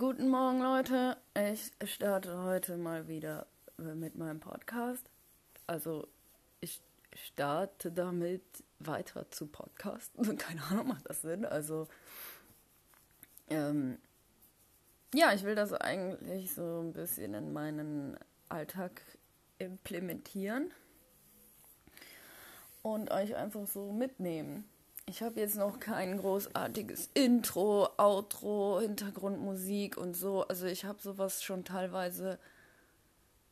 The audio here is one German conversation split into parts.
Guten Morgen, Leute. Ich starte heute mal wieder mit meinem Podcast. Also, ich starte damit weiter zu podcasten. Keine Ahnung, macht das Sinn? Also, ähm, ja, ich will das eigentlich so ein bisschen in meinen Alltag implementieren und euch einfach so mitnehmen. Ich habe jetzt noch kein großartiges Intro, Outro, Hintergrundmusik und so. Also ich habe sowas schon teilweise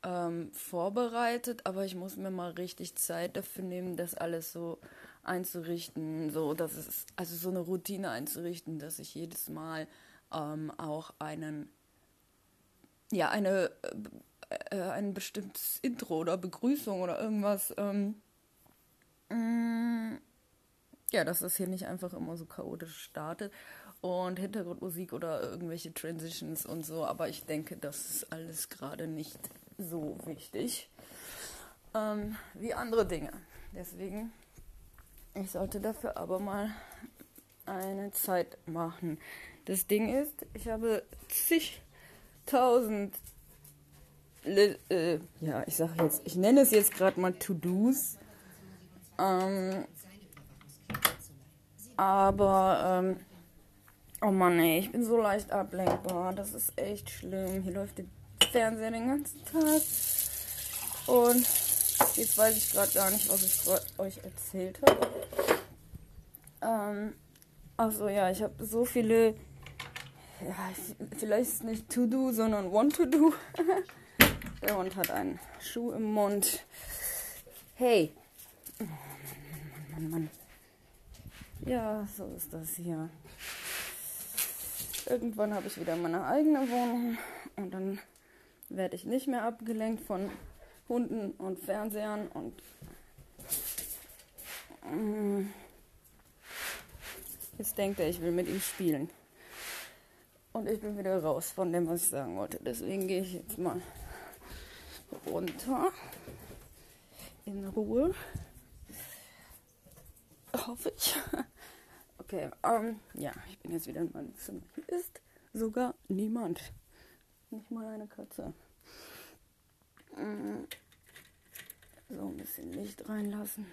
ähm, vorbereitet, aber ich muss mir mal richtig Zeit dafür nehmen, das alles so einzurichten, so dass es also so eine Routine einzurichten, dass ich jedes Mal ähm, auch einen ja eine äh, ein bestimmtes Intro oder Begrüßung oder irgendwas ähm, mm, ja, dass das hier nicht einfach immer so chaotisch startet und Hintergrundmusik oder irgendwelche Transitions und so, aber ich denke, das ist alles gerade nicht so wichtig ähm, wie andere Dinge. Deswegen, ich sollte dafür aber mal eine Zeit machen. Das Ding ist, ich habe zigtausend, äh, ja, ich sage jetzt, ich nenne es jetzt gerade mal To-Dos. Ähm, aber, ähm, oh Mann, ey, ich bin so leicht ablenkbar. Das ist echt schlimm. Hier läuft der Fernseher den ganzen Tag. Und jetzt weiß ich gerade gar nicht, was ich euch erzählt habe. Ähm, also ja, ich habe so viele, ja, vielleicht ist nicht To-Do, sondern Want-to-Do. der Hund hat einen Schuh im Mund. Hey. Oh, Mann, Mann, Mann, Mann. Ja, so ist das hier. Irgendwann habe ich wieder meine eigene Wohnung und dann werde ich nicht mehr abgelenkt von Hunden und Fernsehern und mm, jetzt denkt er, ich will mit ihm spielen. Und ich bin wieder raus von dem, was ich sagen wollte. Deswegen gehe ich jetzt mal runter in Ruhe. Hoffe ich. Okay, ähm, ja, ich bin jetzt wieder in meinem Zimmer. Hier ist sogar niemand. Nicht mal eine Katze. Mm. So ein bisschen Licht reinlassen.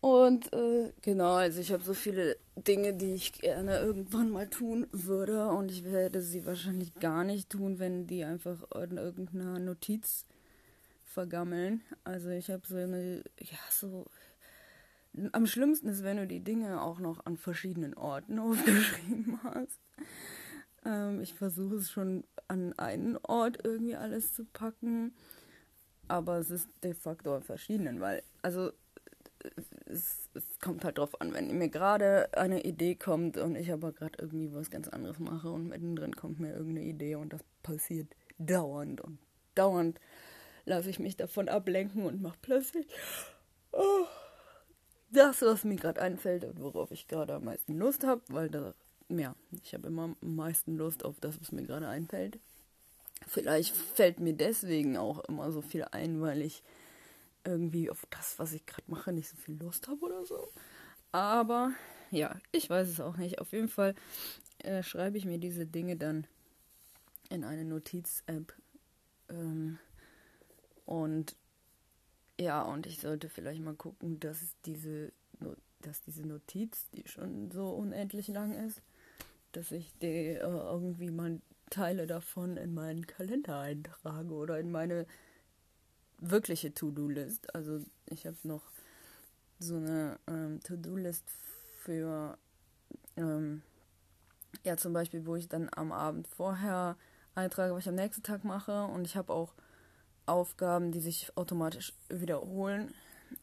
Und äh, genau, also ich habe so viele Dinge, die ich gerne irgendwann mal tun würde. Und ich werde sie wahrscheinlich gar nicht tun, wenn die einfach in irgendeiner Notiz vergammeln. Also ich habe so eine, ja, so am schlimmsten ist, wenn du die Dinge auch noch an verschiedenen Orten aufgeschrieben hast. Ähm, ich versuche es schon an einen Ort irgendwie alles zu packen, aber es ist de facto an verschiedenen, weil, also es, es kommt halt drauf an, wenn mir gerade eine Idee kommt und ich aber gerade irgendwie was ganz anderes mache und mittendrin kommt mir irgendeine Idee und das passiert dauernd und dauernd lasse ich mich davon ablenken und mache plötzlich oh, das, was mir gerade einfällt und worauf ich gerade am meisten Lust habe, weil da, ja, ich habe immer am meisten Lust auf das, was mir gerade einfällt. Vielleicht fällt mir deswegen auch immer so viel ein, weil ich irgendwie auf das, was ich gerade mache, nicht so viel Lust habe oder so. Aber ja, ich weiß es auch nicht. Auf jeden Fall äh, schreibe ich mir diese Dinge dann in eine Notiz-App. Ähm, und ja, und ich sollte vielleicht mal gucken, dass diese, dass diese Notiz, die schon so unendlich lang ist, dass ich die äh, irgendwie mal Teile davon in meinen Kalender eintrage oder in meine wirkliche To-Do-List. Also ich habe noch so eine ähm, To-Do-List für, ähm, ja zum Beispiel, wo ich dann am Abend vorher eintrage, was ich am nächsten Tag mache. Und ich habe auch Aufgaben, die sich automatisch wiederholen.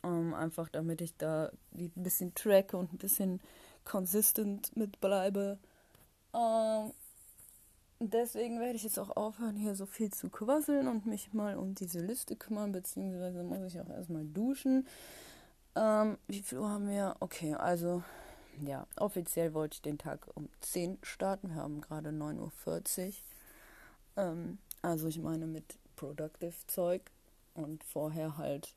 Ähm, einfach damit ich da ein bisschen track und ein bisschen consistent mitbleibe. Ähm, deswegen werde ich jetzt auch aufhören, hier so viel zu quasseln und mich mal um diese Liste kümmern, beziehungsweise muss ich auch erstmal duschen. Ähm, wie viel Uhr haben wir? Okay, also ja, offiziell wollte ich den Tag um 10 starten. Wir haben gerade 9.40 Uhr. Ähm, also ich meine mit Productive Zeug und vorher halt,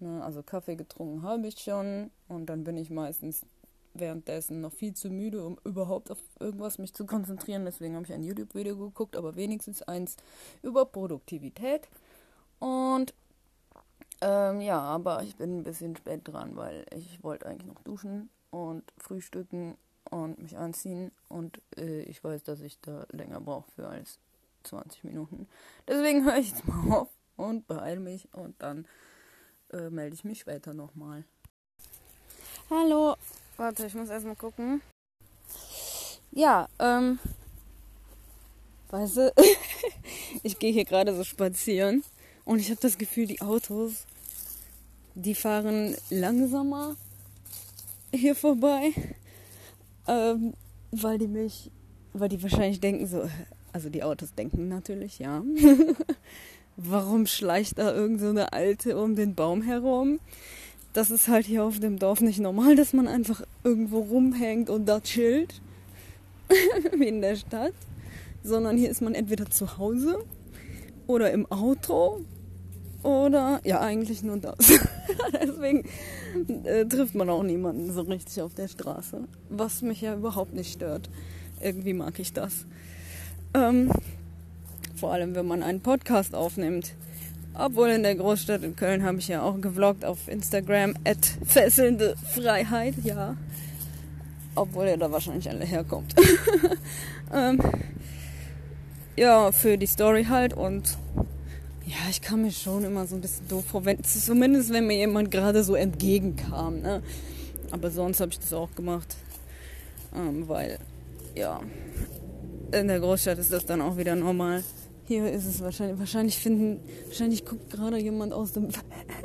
ne, also Kaffee getrunken habe ich schon und dann bin ich meistens währenddessen noch viel zu müde, um überhaupt auf irgendwas mich zu konzentrieren. Deswegen habe ich ein YouTube-Video geguckt, aber wenigstens eins über Produktivität. Und ähm, ja, aber ich bin ein bisschen spät dran, weil ich wollte eigentlich noch duschen und frühstücken und mich anziehen. Und äh, ich weiß, dass ich da länger brauche für als 20 Minuten. Deswegen höre ich jetzt mal auf und beeile mich und dann äh, melde ich mich später nochmal. Hallo. Warte, ich muss erstmal gucken. Ja, ähm. Weißt du, ich gehe hier gerade so spazieren und ich habe das Gefühl, die Autos, die fahren langsamer hier vorbei, ähm, weil die mich, weil die wahrscheinlich denken so, also die Autos denken natürlich, ja. Warum schleicht da irgend so Alte um den Baum herum? Das ist halt hier auf dem Dorf nicht normal, dass man einfach irgendwo rumhängt und da chillt, wie in der Stadt, sondern hier ist man entweder zu Hause oder im Auto oder ja, eigentlich nur das. Deswegen äh, trifft man auch niemanden so richtig auf der Straße. Was mich ja überhaupt nicht stört. Irgendwie mag ich das. Ähm, vor allem, wenn man einen Podcast aufnimmt. Obwohl in der Großstadt in Köln habe ich ja auch gevloggt auf Instagram. At fesselnde Freiheit, ja. Obwohl er da wahrscheinlich alle herkommt. ähm, ja, für die Story halt und ja, ich kam mir schon immer so ein bisschen doof vor, wenn, zumindest wenn mir jemand gerade so entgegenkam. Ne? Aber sonst habe ich das auch gemacht, ähm, weil ja, in der Großstadt ist das dann auch wieder normal. Hier ist es wahrscheinlich, wahrscheinlich finden, wahrscheinlich guckt gerade jemand aus dem,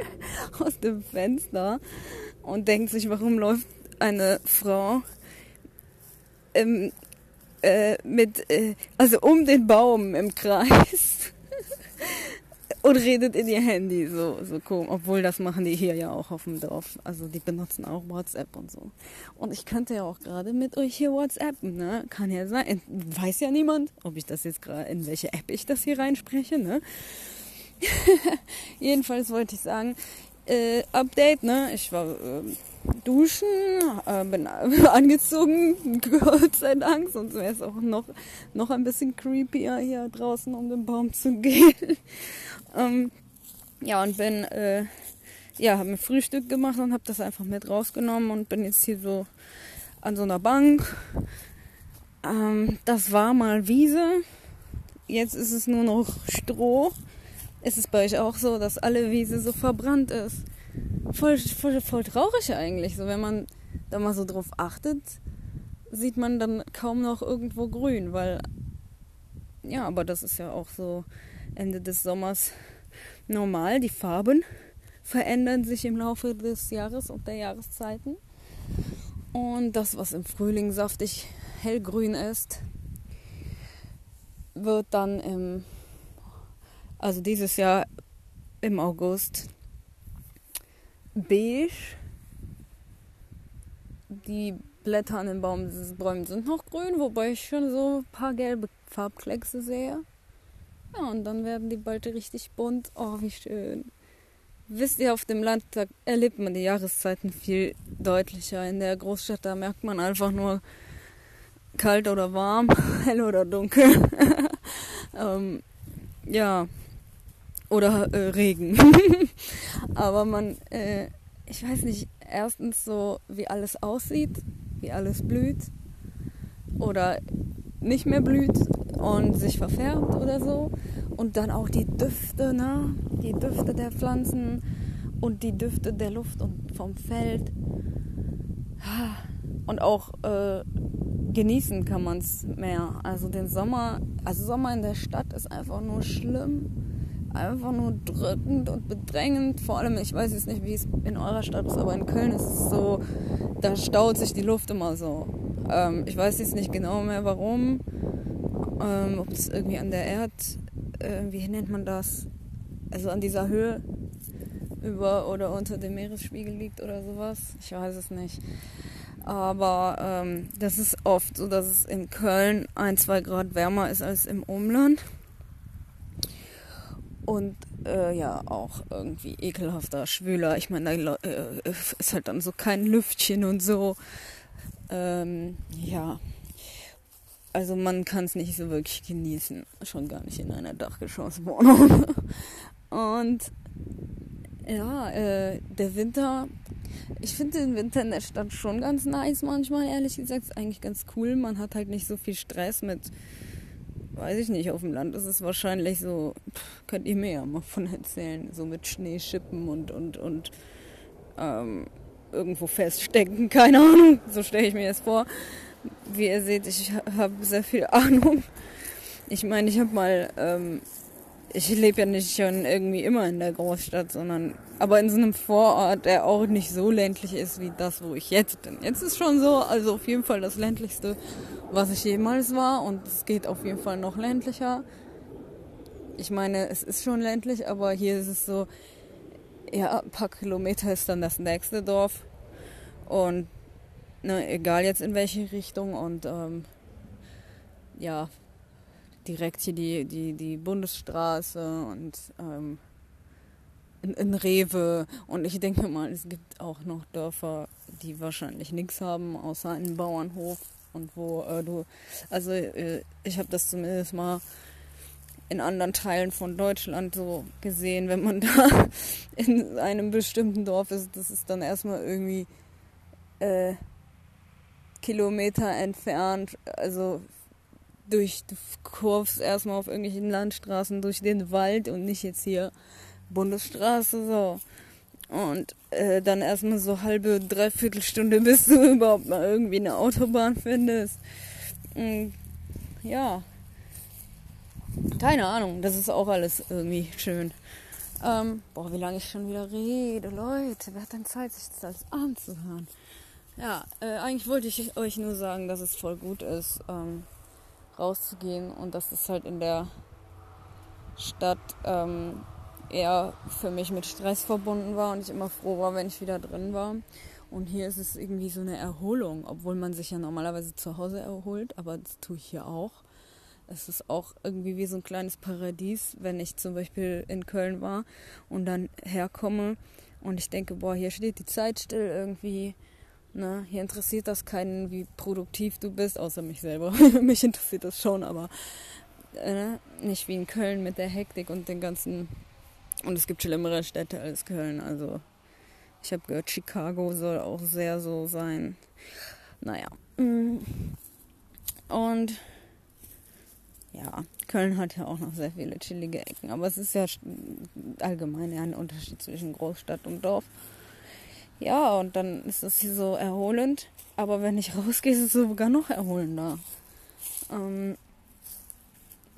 aus dem Fenster und denkt sich, warum läuft eine Frau im, äh, mit, äh, also um den Baum im Kreis und redet in ihr Handy, so, so komisch. Obwohl das machen die hier ja auch auf dem Dorf. Also die benutzen auch WhatsApp und so. Und ich könnte ja auch gerade mit euch hier WhatsAppen, ne? Kann ja sein. Weiß ja niemand, ob ich das jetzt gerade, in welche App ich das hier reinspreche, ne? Jedenfalls wollte ich sagen, äh, Update, ne? Ich war äh, duschen, äh, bin angezogen, Gott sei Dank, sonst wäre es auch noch, noch ein bisschen creepier hier draußen um den Baum zu gehen. ähm, ja, und bin, äh, ja, habe mir Frühstück gemacht und habe das einfach mit rausgenommen und bin jetzt hier so an so einer Bank. Ähm, das war mal Wiese, jetzt ist es nur noch Stroh. Ist es bei euch auch so, dass alle Wiese so verbrannt ist? Voll, voll, voll traurig eigentlich. So, wenn man da mal so drauf achtet, sieht man dann kaum noch irgendwo grün, weil ja, aber das ist ja auch so Ende des Sommers normal. Die Farben verändern sich im Laufe des Jahres und der Jahreszeiten. Und das, was im Frühling saftig hellgrün ist, wird dann im also dieses Jahr im August beige. Die Blätter an den Bäumen sind noch grün, wobei ich schon so ein paar gelbe Farbkleckse sehe. Ja, und dann werden die bald richtig bunt. Oh, wie schön. Wisst ihr, auf dem Land, erlebt man die Jahreszeiten viel deutlicher. In der Großstadt, da merkt man einfach nur kalt oder warm, hell oder dunkel. ähm, ja, oder äh, Regen. Aber man, äh, ich weiß nicht, erstens so, wie alles aussieht, wie alles blüht oder nicht mehr blüht und sich verfärbt oder so. Und dann auch die Düfte, ne? Die Düfte der Pflanzen und die Düfte der Luft und vom Feld. Und auch äh, genießen kann man es mehr. Also den Sommer, also Sommer in der Stadt ist einfach nur schlimm einfach nur drückend und bedrängend. Vor allem, ich weiß jetzt nicht, wie es in eurer Stadt ist, aber in Köln ist es so, da staut sich die Luft immer so. Ähm, ich weiß jetzt nicht genau mehr warum. Ähm, ob es irgendwie an der Erd, äh, wie nennt man das? Also an dieser Höhe über oder unter dem Meeresspiegel liegt oder sowas. Ich weiß es nicht. Aber ähm, das ist oft so, dass es in Köln ein, zwei Grad wärmer ist als im Umland und äh, ja auch irgendwie ekelhafter, schwüler. Ich meine, da äh, ist halt dann so kein Lüftchen und so. Ähm, ja, also man kann es nicht so wirklich genießen, schon gar nicht in einer Dachgeschosswohnung. Und ja, äh, der Winter, ich finde den Winter in der Stadt schon ganz nice manchmal, ehrlich gesagt. Ist eigentlich ganz cool. Man hat halt nicht so viel Stress mit, weiß ich nicht, auf dem Land ist es wahrscheinlich so, könnt ihr mir ja mal von erzählen, so mit Schneeschippen und, und, und ähm, irgendwo feststecken, keine Ahnung, so stelle ich mir das vor. Wie ihr seht, ich habe sehr viel Ahnung. Ich meine, ich habe mal ähm, ich lebe ja nicht schon irgendwie immer in der Großstadt, sondern aber in so einem Vorort, der auch nicht so ländlich ist wie das, wo ich jetzt bin. Jetzt ist schon so, also auf jeden Fall das ländlichste, was ich jemals war und es geht auf jeden Fall noch ländlicher. Ich meine, es ist schon ländlich, aber hier ist es so, ja, ein paar Kilometer ist dann das nächste Dorf und ne, egal jetzt in welche Richtung und ähm, ja, direkt hier die, die, die Bundesstraße und ähm, in, in Rewe. Und ich denke mal, es gibt auch noch Dörfer, die wahrscheinlich nichts haben, außer einen Bauernhof. Und wo äh, du, also äh, ich habe das zumindest mal in anderen Teilen von Deutschland so gesehen, wenn man da in einem bestimmten Dorf ist, das ist dann erstmal irgendwie äh, Kilometer entfernt, also durch, du erstmal auf irgendwelchen Landstraßen durch den Wald und nicht jetzt hier Bundesstraße so. Und äh, dann erstmal so halbe, dreiviertel Stunde, bis du überhaupt mal irgendwie eine Autobahn findest. Und, ja. Keine Ahnung, das ist auch alles irgendwie schön. Ähm, boah, wie lange ich schon wieder rede, Leute. Wer hat denn Zeit, sich das alles anzuhören? Ja, äh, eigentlich wollte ich euch nur sagen, dass es voll gut ist, ähm, rauszugehen und dass es halt in der Stadt ähm, eher für mich mit Stress verbunden war und ich immer froh war, wenn ich wieder drin war. Und hier ist es irgendwie so eine Erholung, obwohl man sich ja normalerweise zu Hause erholt, aber das tue ich hier auch. Es ist auch irgendwie wie so ein kleines Paradies, wenn ich zum Beispiel in Köln war und dann herkomme und ich denke, boah, hier steht die Zeit still irgendwie Ne? Hier interessiert das keinen, wie produktiv du bist, außer mich selber. mich interessiert das schon, aber äh, nicht wie in Köln mit der Hektik und den ganzen. Und es gibt schlimmere Städte als Köln. Also ich habe gehört, Chicago soll auch sehr so sein. Naja. Mm. Und ja, Köln hat ja auch noch sehr viele chillige Ecken. Aber es ist ja allgemein ja ein Unterschied zwischen Großstadt und Dorf. Ja, und dann ist das hier so erholend. Aber wenn ich rausgehe, ist es sogar noch erholender. Ähm,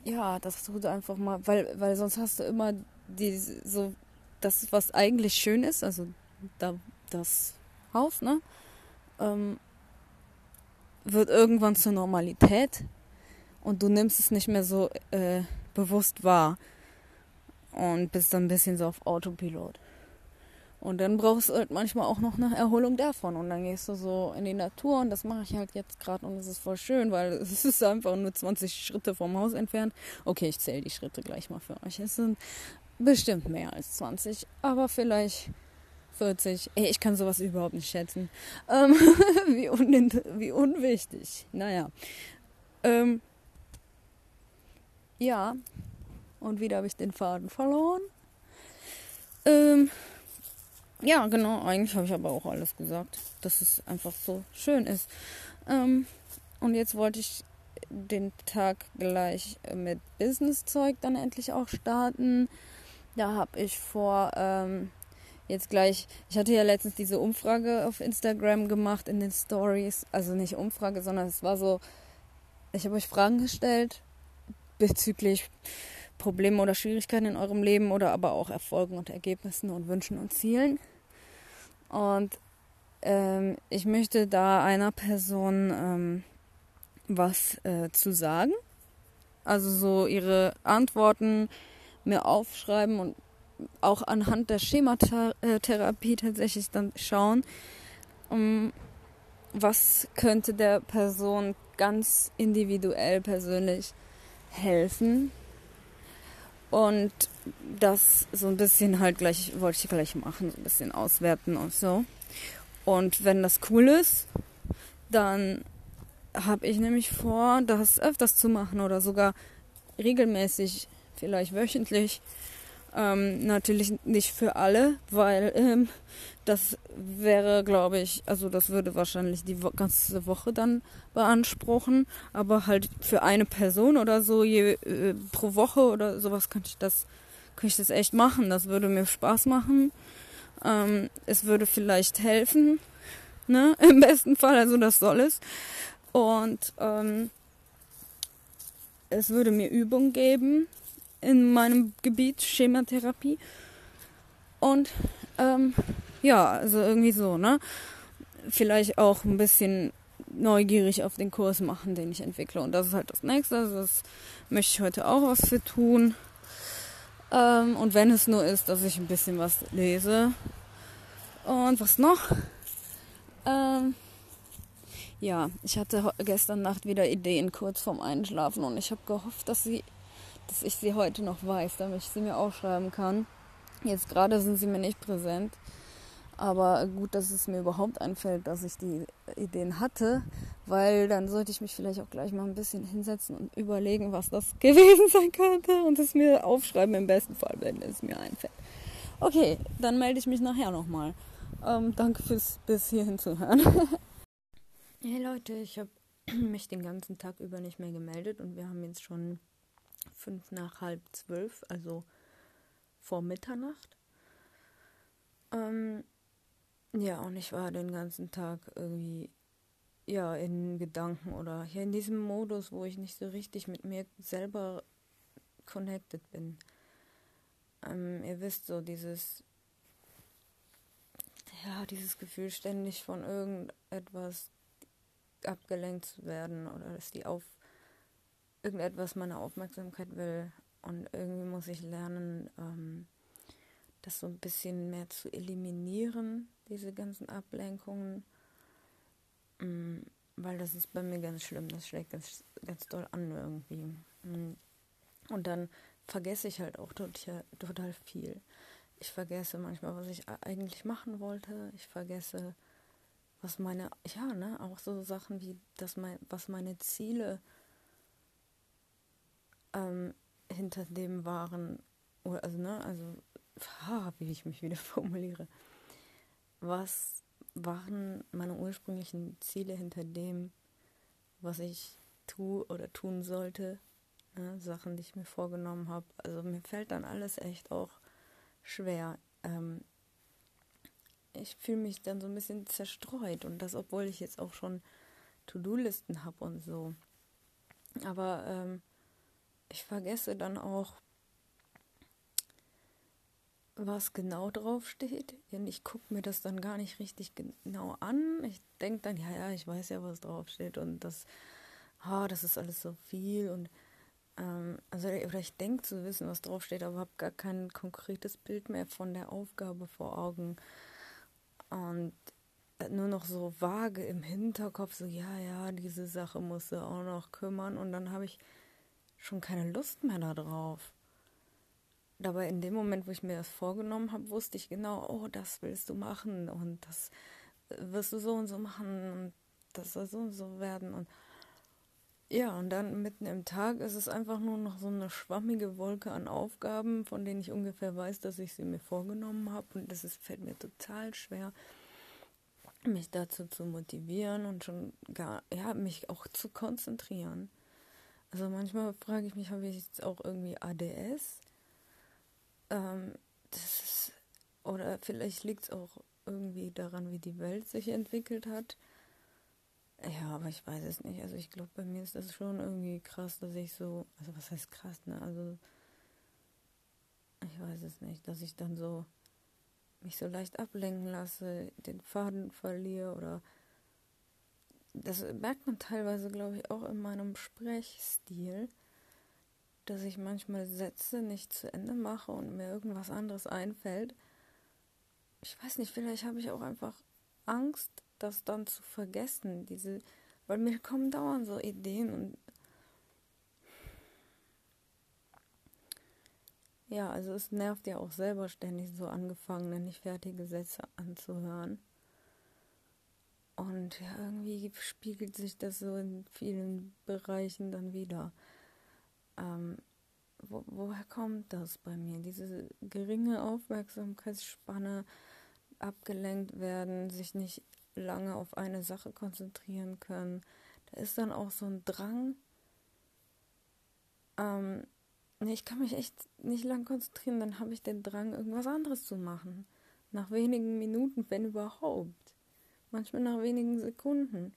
ja, das tut einfach mal, weil, weil sonst hast du immer die so das, was eigentlich schön ist, also da, das Haus, ne? Ähm, wird irgendwann zur Normalität und du nimmst es nicht mehr so äh, bewusst wahr und bist dann ein bisschen so auf Autopilot. Und dann brauchst du halt manchmal auch noch eine Erholung davon. Und dann gehst du so in die Natur und das mache ich halt jetzt gerade und es ist voll schön, weil es ist einfach nur 20 Schritte vom Haus entfernt. Okay, ich zähle die Schritte gleich mal für euch. Es sind bestimmt mehr als 20, aber vielleicht 40. Ey, ich kann sowas überhaupt nicht schätzen. Ähm, wie, un wie unwichtig. Naja. Ähm, ja. Und wieder habe ich den Faden verloren. Ähm, ja, genau, eigentlich habe ich aber auch alles gesagt, dass es einfach so schön ist. Ähm, und jetzt wollte ich den Tag gleich mit Business-Zeug dann endlich auch starten. Da habe ich vor, ähm, jetzt gleich, ich hatte ja letztens diese Umfrage auf Instagram gemacht in den Stories. Also nicht Umfrage, sondern es war so, ich habe euch Fragen gestellt bezüglich Probleme oder Schwierigkeiten in eurem Leben oder aber auch Erfolgen und Ergebnissen und Wünschen und Zielen. Und ähm, ich möchte da einer Person ähm, was äh, zu sagen. Also so ihre Antworten mir aufschreiben und auch anhand der Schematherapie tatsächlich dann schauen, um, was könnte der Person ganz individuell persönlich helfen. Und das so ein bisschen halt gleich, wollte ich gleich machen, so ein bisschen auswerten und so. Und wenn das cool ist, dann habe ich nämlich vor, das öfters zu machen oder sogar regelmäßig, vielleicht wöchentlich. Ähm, natürlich nicht für alle, weil ähm, das wäre, glaube ich, also das würde wahrscheinlich die ganze Woche dann beanspruchen, aber halt für eine Person oder so je, äh, pro Woche oder sowas könnte ich das, könnte ich das echt machen. Das würde mir Spaß machen. Ähm, es würde vielleicht helfen, ne? Im besten Fall, also das soll es. Und ähm, es würde mir Übung geben in meinem Gebiet Schematherapie. Und ähm, ja, also irgendwie so, ne? Vielleicht auch ein bisschen neugierig auf den Kurs machen, den ich entwickle. Und das ist halt das nächste. Also das möchte ich heute auch was für tun. Ähm, und wenn es nur ist, dass ich ein bisschen was lese. Und was noch? Ähm, ja, ich hatte gestern Nacht wieder Ideen kurz vorm Einschlafen und ich habe gehofft, dass sie, dass ich sie heute noch weiß, damit ich sie mir aufschreiben kann. Jetzt gerade sind sie mir nicht präsent. Aber gut, dass es mir überhaupt einfällt, dass ich die Ideen hatte, weil dann sollte ich mich vielleicht auch gleich mal ein bisschen hinsetzen und überlegen, was das gewesen sein könnte und es mir aufschreiben im besten Fall, wenn es mir einfällt. Okay, dann melde ich mich nachher nochmal. Ähm, danke fürs bis hierhin zuhören. Hey Leute, ich habe mich den ganzen Tag über nicht mehr gemeldet und wir haben jetzt schon fünf nach halb zwölf, also vor Mitternacht. Ähm, ja, und ich war den ganzen Tag irgendwie ja in Gedanken oder hier in diesem Modus, wo ich nicht so richtig mit mir selber connected bin. Ähm, ihr wisst so dieses ja, dieses Gefühl ständig von irgendetwas abgelenkt zu werden oder dass die auf irgendetwas meine Aufmerksamkeit will. Und irgendwie muss ich lernen, ähm, das so ein bisschen mehr zu eliminieren, diese ganzen Ablenkungen. Ähm, weil das ist bei mir ganz schlimm, das schlägt ganz, ganz doll an irgendwie. Mm. Und dann vergesse ich halt auch total, total viel. Ich vergesse manchmal, was ich eigentlich machen wollte. Ich vergesse, was meine, ja, ne, auch so Sachen wie, dass mein, was meine Ziele ähm, hinter dem waren, also, ne, also, ha, wie ich mich wieder formuliere. Was waren meine ursprünglichen Ziele hinter dem, was ich tue oder tun sollte? Ne, Sachen, die ich mir vorgenommen habe. Also mir fällt dann alles echt auch schwer. Ähm, ich fühle mich dann so ein bisschen zerstreut und das, obwohl ich jetzt auch schon To-Do-Listen habe und so. Aber ähm, ich vergesse dann auch, was genau drauf steht. Und ich gucke mir das dann gar nicht richtig genau an. Ich denke dann, ja, ja, ich weiß ja, was drauf steht und das, oh, das ist alles so viel und ähm, also oder ich denke zu wissen, was drauf steht, aber habe gar kein konkretes Bild mehr von der Aufgabe vor Augen und nur noch so vage im Hinterkopf, so ja, ja, diese Sache musst du auch noch kümmern und dann habe ich schon keine Lust mehr darauf. Dabei in dem Moment, wo ich mir das vorgenommen habe, wusste ich genau, oh, das willst du machen und das wirst du so und so machen und das soll so und so werden und ja, und dann mitten im Tag ist es einfach nur noch so eine schwammige Wolke an Aufgaben, von denen ich ungefähr weiß, dass ich sie mir vorgenommen habe. Und es fällt mir total schwer, mich dazu zu motivieren und schon gar, ja, mich auch zu konzentrieren. Also manchmal frage ich mich, habe ich jetzt auch irgendwie ADS? Ähm, das ist, oder vielleicht liegt es auch irgendwie daran, wie die Welt sich entwickelt hat. Ja, aber ich weiß es nicht. Also ich glaube, bei mir ist das schon irgendwie krass, dass ich so, also was heißt krass, ne? Also ich weiß es nicht, dass ich dann so mich so leicht ablenken lasse, den Faden verliere oder das merkt man teilweise, glaube ich, auch in meinem Sprechstil, dass ich manchmal Sätze nicht zu Ende mache und mir irgendwas anderes einfällt. Ich weiß nicht, vielleicht habe ich auch einfach Angst, das dann zu vergessen, diese, weil mir kommen dauernd so Ideen und ja, also es nervt ja auch selber ständig so angefangene, nicht fertige Sätze anzuhören. Und ja, irgendwie spiegelt sich das so in vielen Bereichen dann wieder. Ähm, wo, woher kommt das bei mir? Diese geringe Aufmerksamkeitsspanne, abgelenkt werden, sich nicht lange auf eine Sache konzentrieren können. Da ist dann auch so ein Drang. Ähm, ich kann mich echt nicht lang konzentrieren, dann habe ich den Drang, irgendwas anderes zu machen. Nach wenigen Minuten, wenn überhaupt. Manchmal nach wenigen Sekunden.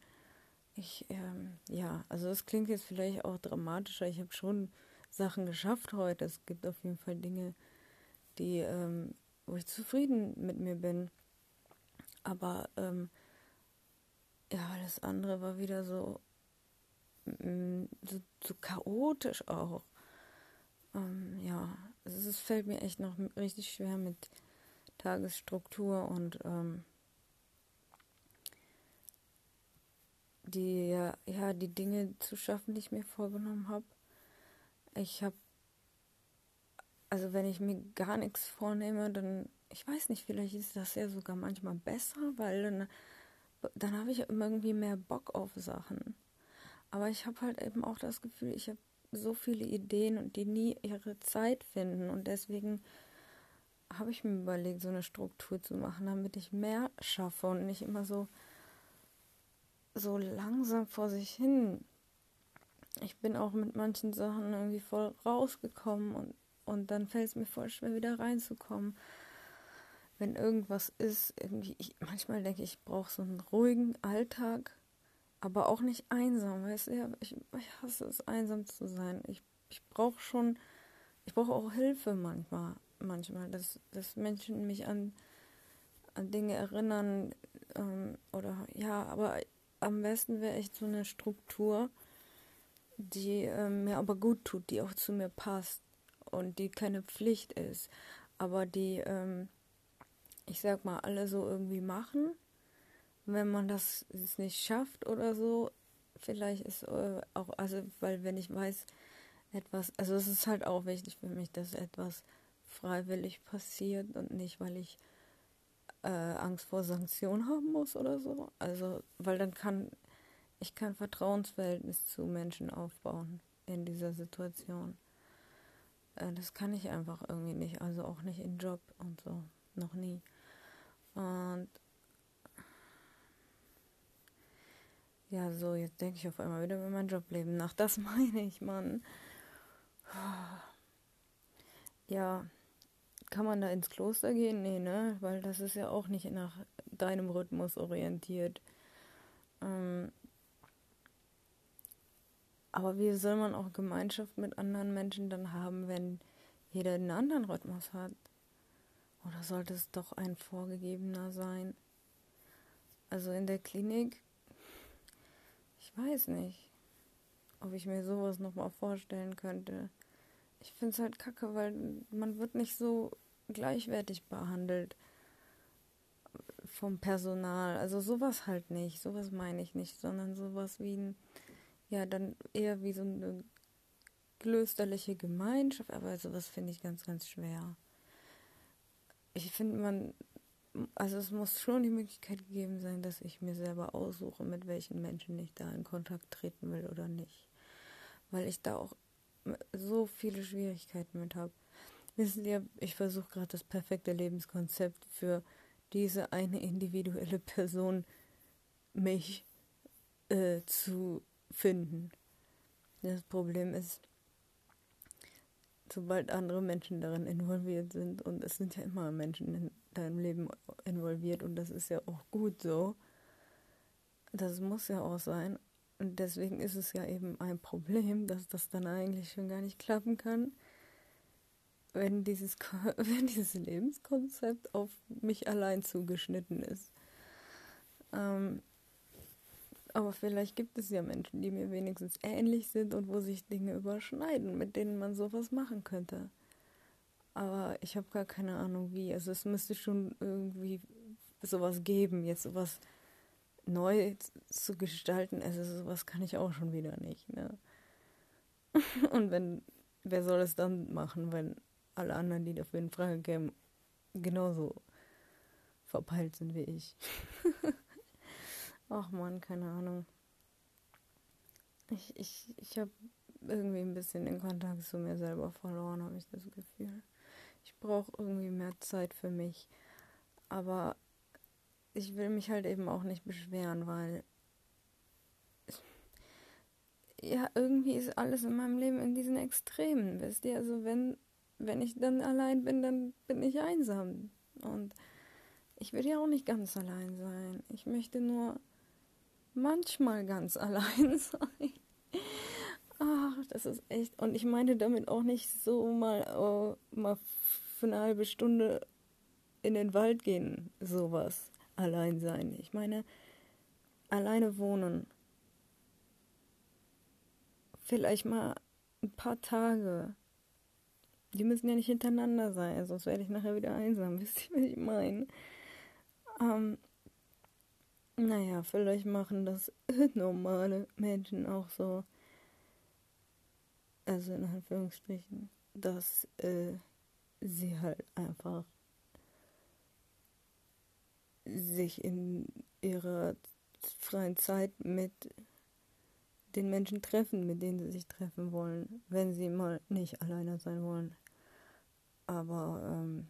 Ich, ähm, ja, also das klingt jetzt vielleicht auch dramatischer. Ich habe schon Sachen geschafft heute. Es gibt auf jeden Fall Dinge, die, ähm, wo ich zufrieden mit mir bin. Aber ähm, ja, alles andere war wieder so, mm, so, so chaotisch auch. Ähm, ja, also es fällt mir echt noch richtig schwer mit Tagesstruktur und ähm, die, ja, die Dinge zu schaffen, die ich mir vorgenommen habe. Ich habe, also wenn ich mir gar nichts vornehme, dann, ich weiß nicht, vielleicht ist das ja sogar manchmal besser, weil dann, dann habe ich irgendwie mehr Bock auf Sachen. Aber ich habe halt eben auch das Gefühl, ich habe so viele Ideen und die nie ihre Zeit finden. Und deswegen habe ich mir überlegt, so eine Struktur zu machen, damit ich mehr schaffe und nicht immer so, so langsam vor sich hin. Ich bin auch mit manchen Sachen irgendwie voll rausgekommen und, und dann fällt es mir voll schwer, wieder reinzukommen. Wenn irgendwas ist, irgendwie, ich, manchmal denke ich, ich brauche so einen ruhigen Alltag, aber auch nicht einsam, weißt du, ich, ich hasse es, einsam zu sein. Ich, ich brauche schon, ich brauche auch Hilfe manchmal, manchmal, dass, dass Menschen mich an, an Dinge erinnern ähm, oder ja, aber am besten wäre echt so eine Struktur, die ähm, mir aber gut tut, die auch zu mir passt und die keine Pflicht ist, aber die, ähm, ich sag mal, alle so irgendwie machen. Wenn man das nicht schafft oder so, vielleicht ist äh, auch, also, weil wenn ich weiß, etwas, also es ist halt auch wichtig für mich, dass etwas freiwillig passiert und nicht, weil ich äh, Angst vor Sanktionen haben muss oder so. Also, weil dann kann ich kein Vertrauensverhältnis zu Menschen aufbauen in dieser Situation. Äh, das kann ich einfach irgendwie nicht, also auch nicht im Job und so, noch nie. Und Ja, so, jetzt denke ich auf einmal wieder über mein Jobleben nach. Das meine ich, Mann. Ja, kann man da ins Kloster gehen? Nee, ne? Weil das ist ja auch nicht nach deinem Rhythmus orientiert. Ähm, aber wie soll man auch Gemeinschaft mit anderen Menschen dann haben, wenn jeder einen anderen Rhythmus hat? Oder sollte es doch ein vorgegebener sein? Also in der Klinik weiß nicht, ob ich mir sowas nochmal vorstellen könnte. Ich finde es halt kacke, weil man wird nicht so gleichwertig behandelt vom Personal. Also sowas halt nicht, sowas meine ich nicht, sondern sowas wie ein, ja, dann eher wie so eine klösterliche Gemeinschaft, aber sowas finde ich ganz, ganz schwer. Ich finde, man also es muss schon die Möglichkeit gegeben sein, dass ich mir selber aussuche, mit welchen Menschen ich da in Kontakt treten will oder nicht. Weil ich da auch so viele Schwierigkeiten mit habe. Wissen Sie, ich versuche gerade das perfekte Lebenskonzept für diese eine individuelle Person mich äh, zu finden. Das Problem ist, sobald andere Menschen darin involviert sind, und es sind ja immer Menschen in deinem Leben involviert und das ist ja auch gut so. Das muss ja auch sein. Und deswegen ist es ja eben ein Problem, dass das dann eigentlich schon gar nicht klappen kann, wenn dieses, wenn dieses Lebenskonzept auf mich allein zugeschnitten ist. Ähm, aber vielleicht gibt es ja Menschen, die mir wenigstens ähnlich sind und wo sich Dinge überschneiden, mit denen man sowas machen könnte. Aber ich habe gar keine Ahnung wie. Also es müsste schon irgendwie sowas geben, jetzt sowas neu zu gestalten. Also sowas kann ich auch schon wieder nicht. Ne? Und wenn, wer soll es dann machen, wenn alle anderen, die dafür in Frage kämen, genauso verpeilt sind wie ich. ach man, keine Ahnung. Ich, ich, ich habe irgendwie ein bisschen den Kontakt zu mir selber verloren, habe ich das Gefühl. Ich brauche irgendwie mehr Zeit für mich. Aber ich will mich halt eben auch nicht beschweren, weil ja, irgendwie ist alles in meinem Leben in diesen Extremen, wisst ihr? Also wenn, wenn ich dann allein bin, dann bin ich einsam. Und ich will ja auch nicht ganz allein sein. Ich möchte nur manchmal ganz allein sein. Ach, das ist echt. Und ich meine damit auch nicht so mal, oh, mal für eine halbe Stunde in den Wald gehen, sowas. Allein sein. Ich meine, alleine wohnen. Vielleicht mal ein paar Tage. Die müssen ja nicht hintereinander sein, sonst werde ich nachher wieder einsam. Wisst ihr, was ich meine? Ähm, naja, vielleicht machen das normale Menschen auch so. Also in Anführungsstrichen, dass äh, sie halt einfach sich in ihrer freien Zeit mit den Menschen treffen, mit denen sie sich treffen wollen, wenn sie mal nicht alleine sein wollen. Aber ähm,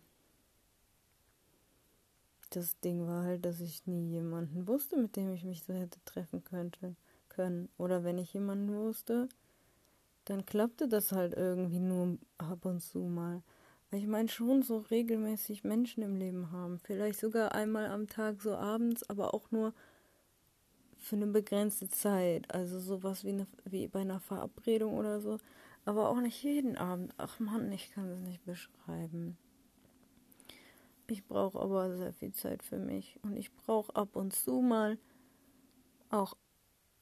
das Ding war halt, dass ich nie jemanden wusste, mit dem ich mich so hätte treffen könnte, können. Oder wenn ich jemanden wusste, dann klappte das halt irgendwie nur ab und zu mal. Ich meine schon so regelmäßig Menschen im Leben haben. Vielleicht sogar einmal am Tag, so abends, aber auch nur für eine begrenzte Zeit. Also sowas wie, eine, wie bei einer Verabredung oder so. Aber auch nicht jeden Abend. Ach man, ich kann es nicht beschreiben. Ich brauche aber sehr viel Zeit für mich. Und ich brauche ab und zu mal auch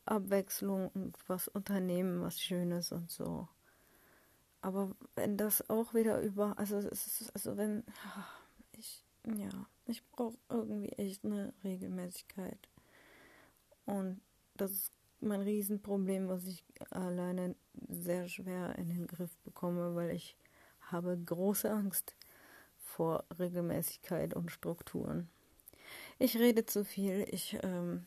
Abwechslung und was unternehmen, was Schönes und so. Aber wenn das auch wieder über, also es ist, also wenn, ich, ja, ich brauche irgendwie echt eine Regelmäßigkeit. Und das ist mein Riesenproblem, was ich alleine sehr schwer in den Griff bekomme, weil ich habe große Angst vor Regelmäßigkeit und Strukturen. Ich rede zu viel. Ich ähm,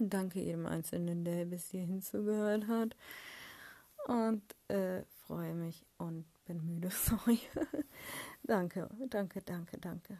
danke jedem Einzelnen, der bis hierhin zugehört hat. Und äh, freue mich und bin müde. Sorry. danke, danke, danke, danke.